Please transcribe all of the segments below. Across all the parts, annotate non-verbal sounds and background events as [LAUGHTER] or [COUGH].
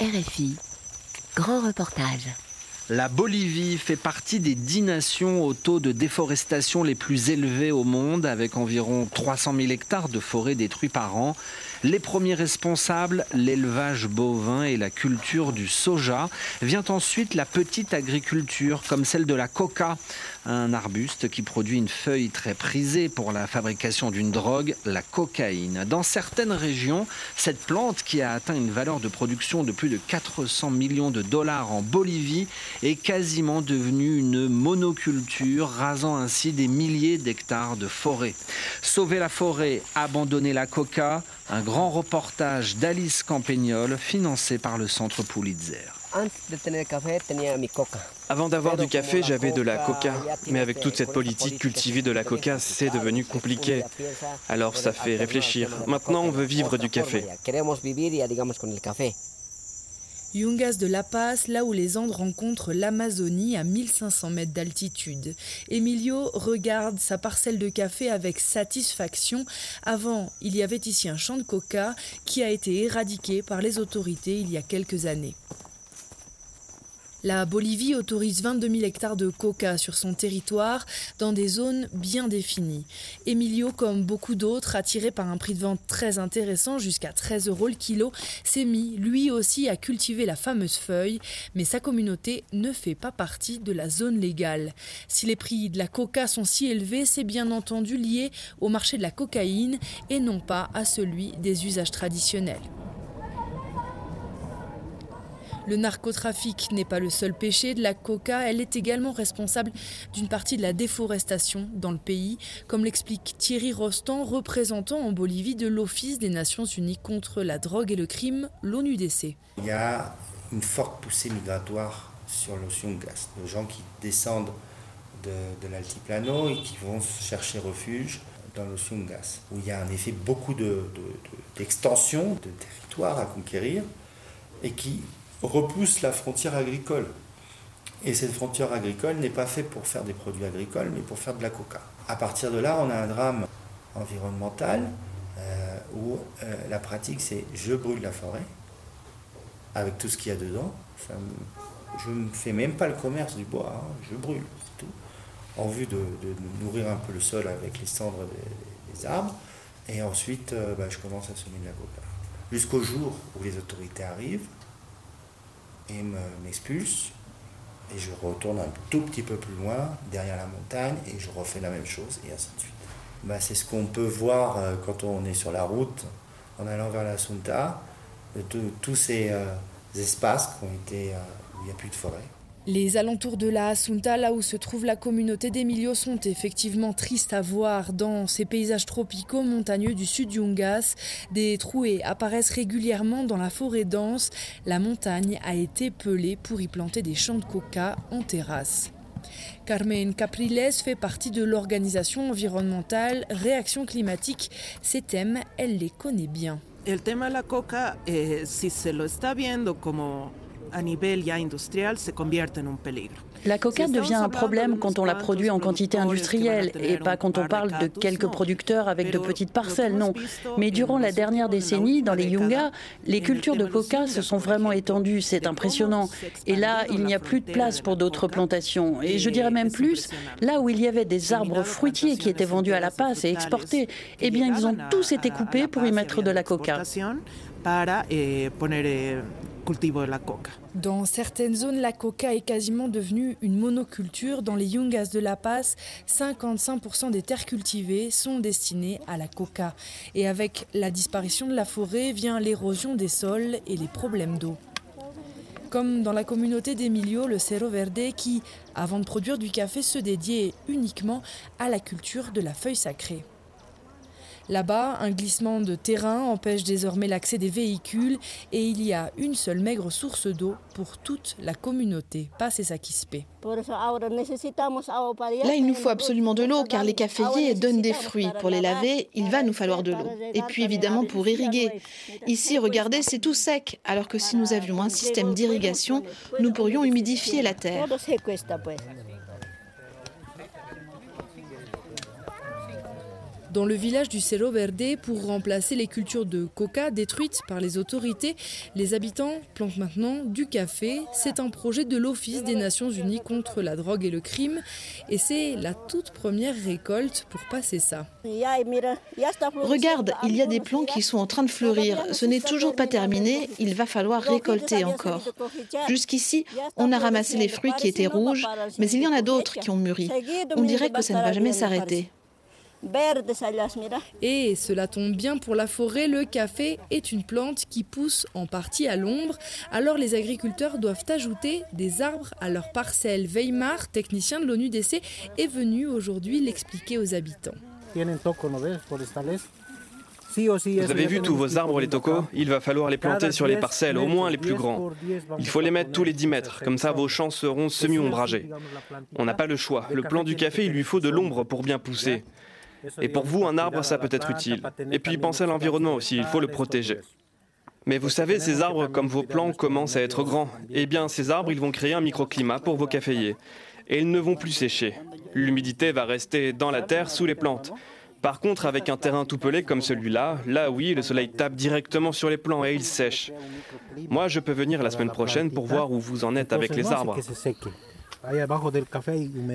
RFI, grand reportage. La Bolivie fait partie des dix nations au taux de déforestation les plus élevés au monde, avec environ 300 000 hectares de forêts détruits par an. Les premiers responsables, l'élevage bovin et la culture du soja. Vient ensuite la petite agriculture, comme celle de la coca, un arbuste qui produit une feuille très prisée pour la fabrication d'une drogue, la cocaïne. Dans certaines régions, cette plante, qui a atteint une valeur de production de plus de 400 millions de dollars en Bolivie, est quasiment devenue une monoculture, rasant ainsi des milliers d'hectares de forêt. Sauver la forêt, abandonner la coca, un grand reportage d'Alice Campagnol financé par le Centre Pulitzer. Avant d'avoir du café, j'avais de la coca. Mais avec toute cette politique, cultiver de la coca, c'est devenu compliqué. Alors ça fait réfléchir. Maintenant, on veut vivre du café. Yungas de La Paz, là où les Andes rencontrent l'Amazonie à 1500 mètres d'altitude. Emilio regarde sa parcelle de café avec satisfaction. Avant, il y avait ici un champ de coca qui a été éradiqué par les autorités il y a quelques années. La Bolivie autorise 22 000 hectares de coca sur son territoire dans des zones bien définies. Emilio, comme beaucoup d'autres, attiré par un prix de vente très intéressant, jusqu'à 13 euros le kilo, s'est mis lui aussi à cultiver la fameuse feuille, mais sa communauté ne fait pas partie de la zone légale. Si les prix de la coca sont si élevés, c'est bien entendu lié au marché de la cocaïne et non pas à celui des usages traditionnels. Le narcotrafic n'est pas le seul péché de la coca, elle est également responsable d'une partie de la déforestation dans le pays, comme l'explique Thierry Rostand, représentant en Bolivie de l'Office des Nations Unies contre la drogue et le crime, l'ONUDC. Il y a une forte poussée migratoire sur los Yungas, de gens qui descendent de, de l'altiplano et qui vont chercher refuge dans los Yungas, où il y a en effet beaucoup d'extensions de, de, de territoires à conquérir et qui repousse la frontière agricole. Et cette frontière agricole n'est pas faite pour faire des produits agricoles, mais pour faire de la coca. À partir de là, on a un drame environnemental euh, où euh, la pratique c'est je brûle la forêt avec tout ce qu'il y a dedans. Je ne fais même pas le commerce du bois, hein, je brûle, tout. En vue de, nourrir un peu le sol avec les cendres des, des arbres. Et ensuite, euh, bah, je commence à semer de la coca. Jusqu'au jour où les autorités arrivent, et m'expulse. Et je retourne un tout petit peu plus loin, derrière la montagne, et je refais la même chose, et ainsi de suite. Bah, c'est ce qu'on peut voir euh, quand on est sur la route, en allant vers la Sunta, tous ces euh, espaces qui ont été, euh, où il n'y a plus de forêt. Les alentours de la Assunta, là où se trouve la communauté d'Emilio, sont effectivement tristes à voir. Dans ces paysages tropicaux montagneux du sud Yungas, des trouées apparaissent régulièrement dans la forêt dense. La montagne a été pelée pour y planter des champs de coca en terrasse. Carmen Capriles fait partie de l'organisation environnementale Réaction climatique. Ces thèmes, elle les connaît bien. De la coca, eh, si se a nivel ya industrial se convierte en un peligro. La coca devient un problème quand on la produit en quantité industrielle et pas quand on parle de quelques producteurs avec de petites parcelles, non. Mais durant la dernière décennie, dans les Yungas, les cultures de coca se sont vraiment étendues, c'est impressionnant. Et là, il n'y a plus de place pour d'autres plantations. Et je dirais même plus, là où il y avait des arbres fruitiers qui étaient vendus à la passe et exportés, eh bien, ils ont tous été coupés pour y mettre de la coca. Dans certaines zones, la coca est quasiment devenue une monoculture. Dans les Yungas de La Paz, 55% des terres cultivées sont destinées à la coca. Et avec la disparition de la forêt vient l'érosion des sols et les problèmes d'eau. Comme dans la communauté d'Emilio, le Cerro Verde, qui, avant de produire du café, se dédiait uniquement à la culture de la feuille sacrée. Là-bas, un glissement de terrain empêche désormais l'accès des véhicules et il y a une seule maigre source d'eau pour toute la communauté, pas Là, il nous faut absolument de l'eau car les caféiers donnent des fruits. Pour les laver, il va nous falloir de l'eau. Et puis évidemment pour irriguer. Ici, regardez, c'est tout sec, alors que si nous avions un système d'irrigation, nous pourrions humidifier la terre. Dans le village du Cerro Verde pour remplacer les cultures de coca détruites par les autorités. Les habitants plantent maintenant du café. C'est un projet de l'Office des Nations Unies contre la drogue et le crime et c'est la toute première récolte pour passer ça. Regarde, il y a des plants qui sont en train de fleurir. Ce n'est toujours pas terminé, il va falloir récolter encore. Jusqu'ici, on a ramassé les fruits qui étaient rouges, mais il y en a d'autres qui ont mûri. On dirait que ça ne va jamais s'arrêter. Et cela tombe bien pour la forêt, le café est une plante qui pousse en partie à l'ombre. Alors les agriculteurs doivent ajouter des arbres à leurs parcelles. Weimar, technicien de l'ONUDC, est venu aujourd'hui l'expliquer aux habitants. Vous avez vu tous vos arbres, les tocos? Il va falloir les planter sur les parcelles, au moins les plus grands. Il faut les mettre tous les 10 mètres, comme ça vos champs seront semi-ombragés. On n'a pas le choix. Le plant du café, il lui faut de l'ombre pour bien pousser. Et pour vous, un arbre, ça peut être utile. Et puis pensez à l'environnement aussi, il faut le protéger. Mais vous savez, ces arbres, comme vos plants, commencent à être grands. Eh bien, ces arbres, ils vont créer un microclimat pour vos caféiers. Et ils ne vont plus sécher. L'humidité va rester dans la terre, sous les plantes. Par contre, avec un terrain tout pelé comme celui-là, là oui, le soleil tape directement sur les plants et ils sèchent. Moi, je peux venir la semaine prochaine pour voir où vous en êtes avec les arbres.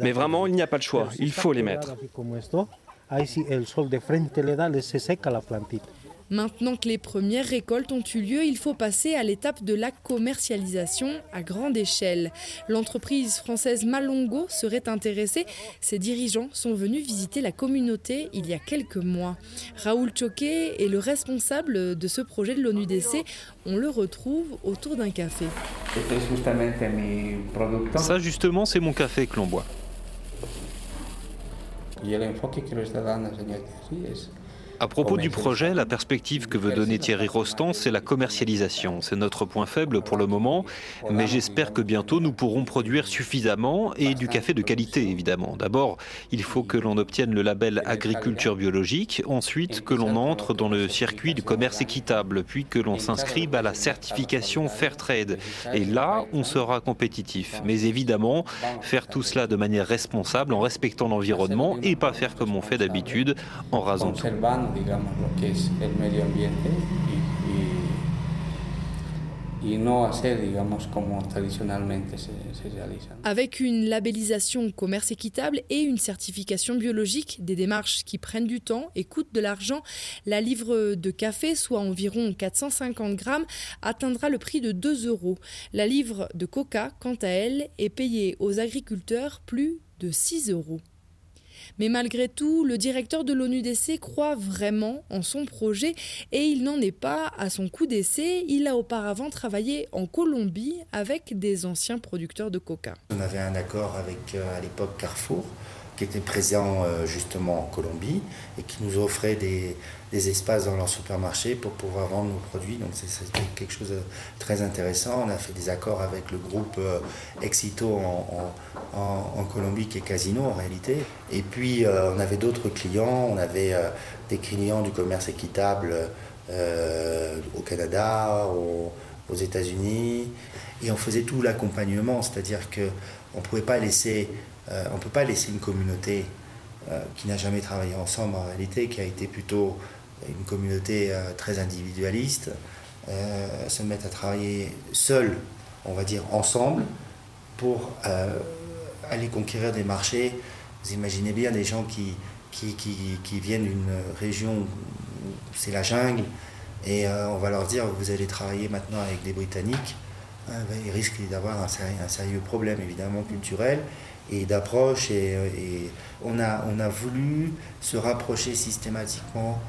Mais vraiment, il n'y a pas de choix, il faut les mettre. Maintenant que les premières récoltes ont eu lieu, il faut passer à l'étape de la commercialisation à grande échelle. L'entreprise française Malongo serait intéressée. Ses dirigeants sont venus visiter la communauté il y a quelques mois. Raoul Choquet est le responsable de ce projet de l'ONUDC. On le retrouve autour d'un café. Ça justement, c'est mon café que l'on boit. Y el enfoque que lo está dando el Señor Jesús es À propos du projet, la perspective que veut donner Thierry Rostand, c'est la commercialisation. C'est notre point faible pour le moment, mais j'espère que bientôt nous pourrons produire suffisamment et du café de qualité, évidemment. D'abord, il faut que l'on obtienne le label agriculture biologique, ensuite que l'on entre dans le circuit du commerce équitable, puis que l'on s'inscrive à la certification Fairtrade. Et là, on sera compétitif. Mais évidemment, faire tout cela de manière responsable, en respectant l'environnement et pas faire comme on fait d'habitude, en rasant tout. Digamos, lo que es el medio ambiente y, y, y no hacer, digamos, se, se. Avec une labellisation commerce équitable et une certification biologique, des démarches qui prennent du temps et coûtent de l'argent, la livre de café, soit environ 450 grammes, atteindra le prix de 2 euros. La livre de coca, quant à elle, est payée aux agriculteurs plus de 6 euros. Mais malgré tout, le directeur de l'ONUDC croit vraiment en son projet et il n'en est pas à son coup d'essai. Il a auparavant travaillé en Colombie avec des anciens producteurs de coca. On avait un accord avec euh, à l'époque Carrefour qui était présent euh, justement en Colombie et qui nous offrait des, espaces dans leur supermarché pour pouvoir vendre nos produits. Donc c'était quelque chose de très intéressant. On a fait des accords avec le groupe euh, Exito en, Colombie qui est Casino en réalité. Et puis euh, on avait d'autres clients. On avait des clients du commerce équitable au Canada, aux États-Unis. Et on faisait tout l'accompagnement, c'est-à-dire qu'on ne pouvait pas laisser euh, peut pas laisser une communauté euh, qui n'a jamais travaillé ensemble en réalité, qui a été plutôt une communauté euh, très individualiste, se mettre à travailler seul, on va dire ensemble, pour aller conquérir des marchés. Vous imaginez bien des gens qui, qui, viennent d'une région où c'est la jungle, et on va leur dire vous allez travailler maintenant avec des Britanniques, ben, ils risquent d'avoir un, sérieux problème évidemment culturel et d'approche. Et, on, a, on a voulu se rapprocher systématiquement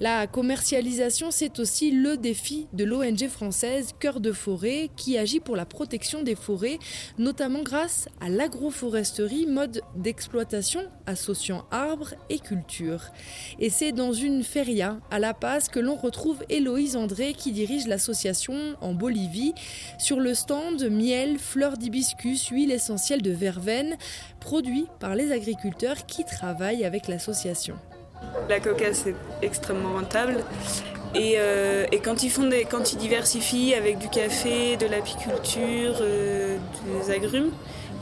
La commercialisation, c'est aussi le défi de l'ONG française Cœur de Forêt qui agit pour la protection des forêts, notamment grâce à l'agroforesterie, mode d'exploitation associant arbres et cultures. Et c'est dans une feria à La Paz que l'on retrouve Héloïse André qui dirige l'association en Bolivie. Sur le stand, miel, fleurs d'hibiscus, huile essentielle de verveine, produits par les agriculteurs qui travaillent avec l'association. La coca, c'est extrêmement rentable Et, quand ils font des, quand ils diversifient avec du café, de l'apiculture, des agrumes,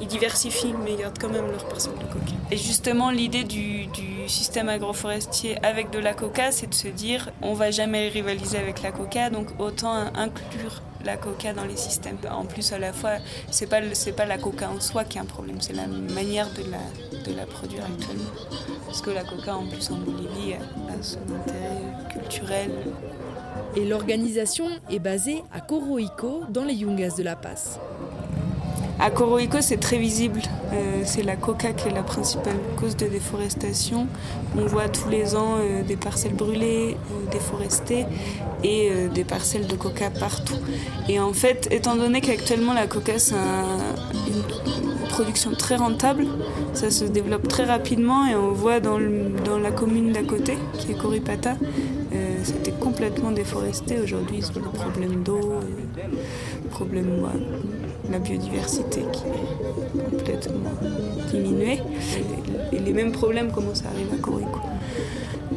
ils diversifient, mais ils gardent quand même leur parcelle de coca. Et justement, l'idée du, système agroforestier avec de la coca, c'est de se dire on va jamais rivaliser avec la coca, donc autant inclure la coca dans les systèmes. En plus, à la fois, c'est pas pas la coca en soi qui est un problème, c'est la manière de la, de la produire actuellement. Parce que la coca, en plus, en Bolivie, a son intérêt culturel. Et l'organisation est basée à Coroico, dans les Yungas de La Paz. À Coroico, c'est très visible. Euh, c'est la coca qui est la principale cause de déforestation. On voit tous les ans euh, des parcelles brûlées, euh, déforestées et des parcelles de coca partout. Et en fait, étant donné qu'actuellement la coca, c'est une production très rentable, ça se développe très rapidement et on voit dans, la commune d'à côté, qui est Coripata, c'était complètement déforesté. Aujourd'hui, ils ont des problèmes d'eau, problème la biodiversité qui est complètement diminuée. Et les mêmes problèmes commencent à arriver à Corico.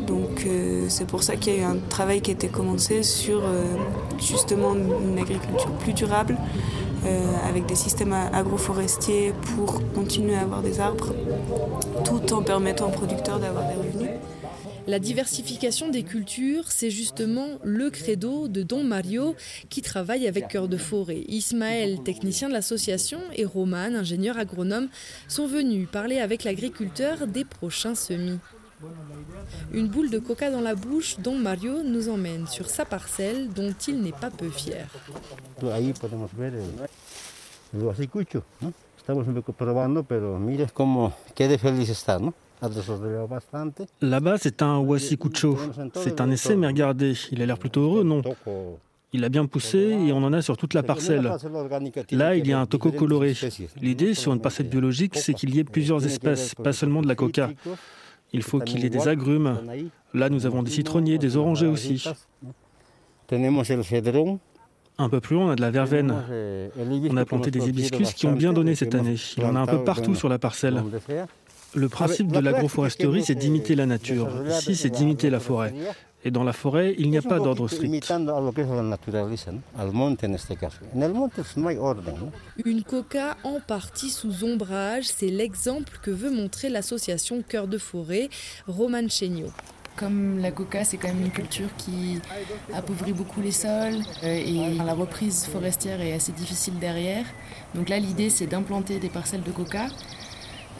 Donc euh, c'est pour ça qu'il y a eu un travail qui a été commencé sur euh, justement une agriculture plus durable, euh, avec des systèmes agroforestiers pour continuer à avoir des arbres, tout en permettant aux producteurs d'avoir des revenus. La diversification des cultures, c'est justement le credo de Don Mario qui travaille avec Cœur de Forêt. Ismaël, technicien de l'association, et Roman, ingénieur agronome, sont venus parler avec l'agriculteur des prochains semis. Une boule de coca dans la bouche, Don Mario nous emmène sur sa parcelle dont il n'est pas peu fier. Estamos probando, pero mire cómo qué de feliz está, ¿no? Là-bas, c'est un Wasikucho. C'est un essai, mais regardez, il a l'air plutôt heureux, non? Il a bien poussé et on en a sur toute la parcelle. Là, il y a un toco coloré. L'idée sur une parcelle biologique, c'est qu'il y ait plusieurs espèces, pas seulement de la coca. Il faut qu'il y ait des agrumes. Là, nous avons des citronniers, des orangers aussi. Un peu plus loin, on a de la verveine. On a planté des hibiscus qui ont bien donné cette année. Il y en a un peu partout sur la parcelle. Le principe de l'agroforesterie, c'est d'imiter la nature. Ici, c'est d'imiter la forêt. Et dans la forêt, il n'y a pas d'ordre strict. Une coca en partie sous ombrage, c'est l'exemple que veut montrer l'association Cœur de Forêt, Roman Chenio. Comme la coca, c'est quand même une culture qui appauvrit beaucoup les sols euh, et la reprise forestière est assez difficile derrière. Donc là, l'idée, c'est d'implanter des parcelles de coca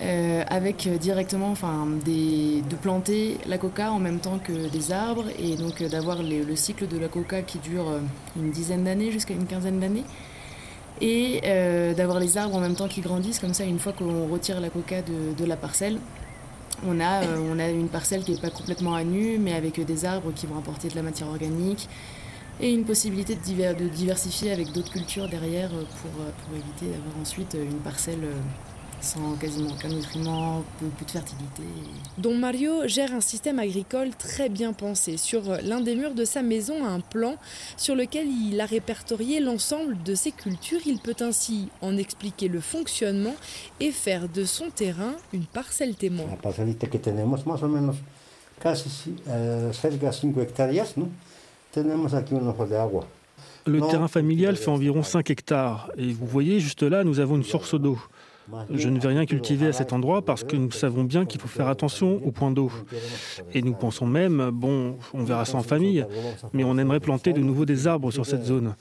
euh, avec directement enfin, de planter la coca en même temps que des arbres et donc euh, d'avoir le cycle de la coca qui dure une dizaine d'années jusqu'à une quinzaine d'années et d'avoir les arbres en même temps qui grandissent comme ça une fois qu'on retire la coca de, la parcelle on a, on a une parcelle qui n'est pas complètement à nu mais avec des arbres qui vont apporter de la matière organique et une possibilité de, diversifier avec d'autres cultures derrière pour, pour éviter d'avoir ensuite une parcelle sans quasiment aucun nutriment, peu, de fertilité. Don Mario gère un système agricole très bien pensé. Sur l'un des murs de sa maison, un plan sur lequel il a répertorié l'ensemble de ses cultures. Il peut ainsi en expliquer le fonctionnement et faire de son terrain une parcelle témoin. La parcelita que tenemos más o menos casi eh, cerca 5 hectáreas, ¿no? Tenemos aquí un ojo de agua. Le terrain familial fait environ 5 hectares et vous voyez juste là, nous avons une source d'eau. Je ne vais rien cultiver à cet endroit parce que nous savons bien qu'il faut faire attention au point d'eau. Et nous pensons même, bon, on verra ça en famille, mais on aimerait planter de nouveau des arbres sur cette zone.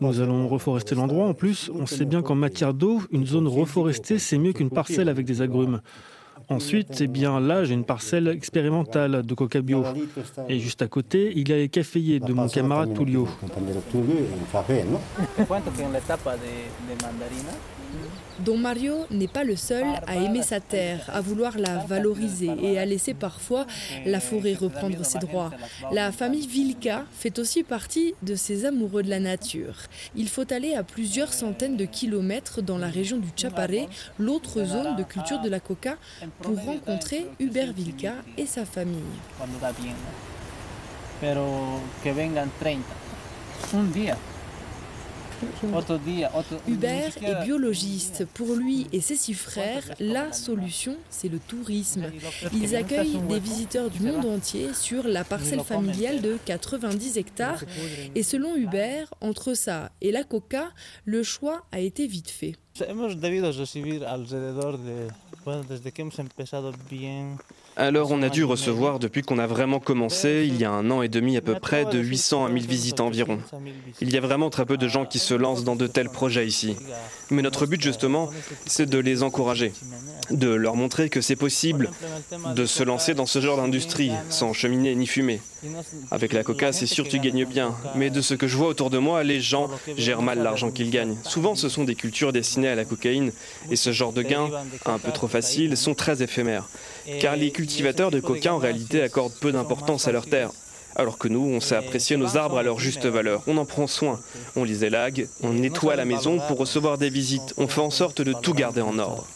Nous allons reforester l'endroit. En plus, on sait bien qu'en matière d'eau, une zone reforestée, c'est mieux qu'une parcelle avec des agrumes. Ensuite, eh bien, là, j'ai une parcelle expérimentale de coca bio. Et juste à côté, il y a les caféiers de mon camarade Tullio. Don Mario n'est pas le seul à aimer sa terre, à vouloir la valoriser et à laisser parfois la forêt reprendre ses droits. La famille Vilka fait aussi partie de ces amoureux de la nature. Il faut aller à plusieurs centaines de kilomètres dans la région du Chaparé, l'autre zone de culture de la coca, pour rencontrer Hubert Vilka et sa famille. Hubert est biologiste. Pour lui et ses six frères, la solution, c'est le tourisme. Ils accueillent des visiteurs du monde entier sur la parcelle familiale de 90 hectares. Et selon Hubert, entre ça et la coca, le choix a été vite fait. Alors on a dû recevoir, depuis qu'on a vraiment commencé, il y a un an et demi à peu près, de 800 à 1000 visites environ. Il y a vraiment très peu de gens qui se lancent dans de tels projets ici. Mais notre but justement, c'est de les encourager, de leur montrer que c'est possible de se lancer dans ce genre d'industrie sans cheminée ni fumée. Avec la coca, c'est sûr tu gagnes bien, mais de ce que je vois autour de moi, les gens gèrent mal l'argent qu'ils gagnent. Souvent ce sont des cultures destinées à la cocaïne et ce genre de gains, un peu trop faciles, sont très éphémères. Car les cultivateurs de coca en réalité accordent peu d'importance à leurs terres. Alors que nous, on sait apprécier nos arbres à leur juste valeur. On en prend soin. On les élague, on nettoie la maison pour recevoir des visites. On fait en sorte de tout garder en ordre.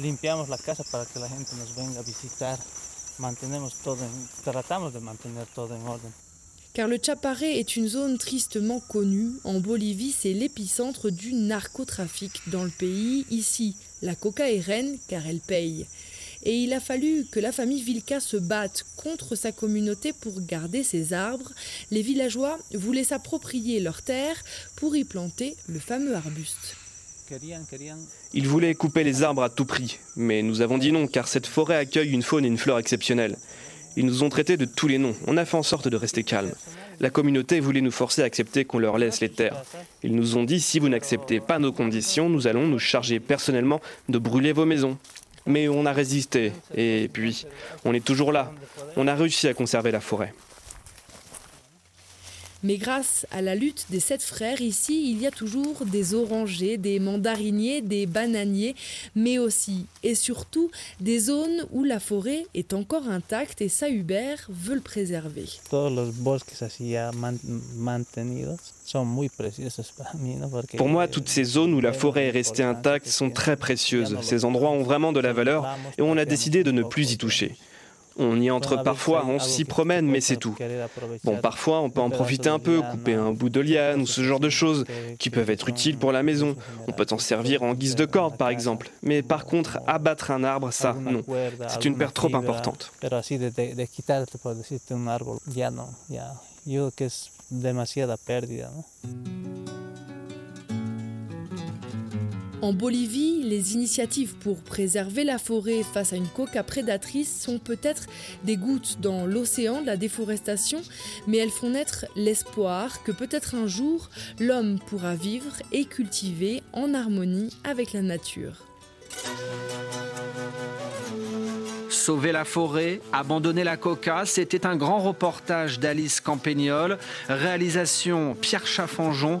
Limpiamos la casa para que la gente nos venga a visitar. Mantenemos todo, tratamos de mantener todo en orden. Car le Chaparé est une zone tristement connue. En Bolivie, c'est l'épicentre du narcotrafic dans le pays. Ici, la coca est reine car elle paye. Et il a fallu que la famille Vilka se batte contre sa communauté pour garder ses arbres. Les villageois voulaient s'approprier leurs terres pour y planter le fameux arbuste. Ils voulaient couper les arbres à tout prix, mais nous avons dit non car cette forêt accueille une faune et une flore exceptionnelles. Ils nous ont traités de tous les noms. On a fait en sorte de rester calme. La communauté voulait nous forcer à accepter qu'on leur laisse les terres. Ils nous ont dit si vous n'acceptez pas nos conditions, nous allons nous charger personnellement de brûler vos maisons. Mais on a résisté, et puis on est toujours là. On a réussi à conserver la forêt. Mais grâce à la lutte des sept frères, ici, il y a toujours des orangers, des mandariniers, des bananiers, mais aussi et surtout des zones où la forêt est encore intacte et ça, Hubert veut le préserver. [LAUGHS] Pour moi, toutes ces zones où la forêt est restée intacte sont très précieuses. Ces endroits ont vraiment de la valeur et on a décidé de ne plus y toucher. On y entre parfois, on s'y promène, mais c'est tout. Bon, parfois, on peut en profiter un peu, couper un bout de liane ou ce genre de choses qui peuvent être utiles pour la maison. On peut en servir en guise de corde, par exemple. Mais par contre, abattre un arbre, ça, non. C'est une perte trop importante. En Bolivie, les initiatives pour préserver la forêt face à une coca prédatrice sont peut-être des gouttes dans l'océan de la déforestation, mais elles font naître l'espoir que peut-être un jour l'homme pourra vivre et cultiver en harmonie avec la nature. Sauver la forêt, abandonner la coca, c'était un grand reportage d'Alice Campagnol, réalisation Pierre Chaffanjon.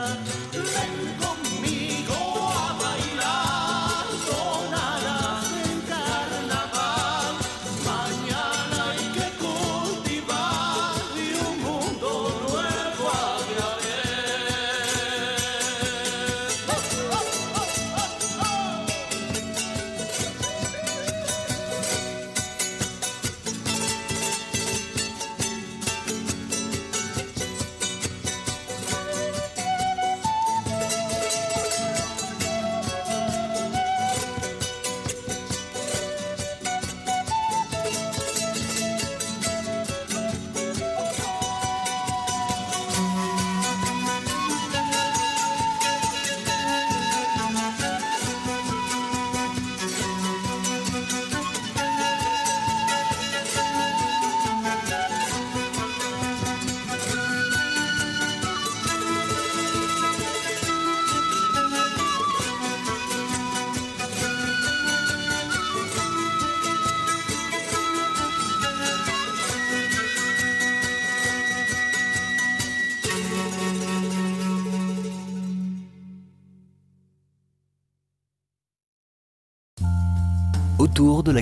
autour de la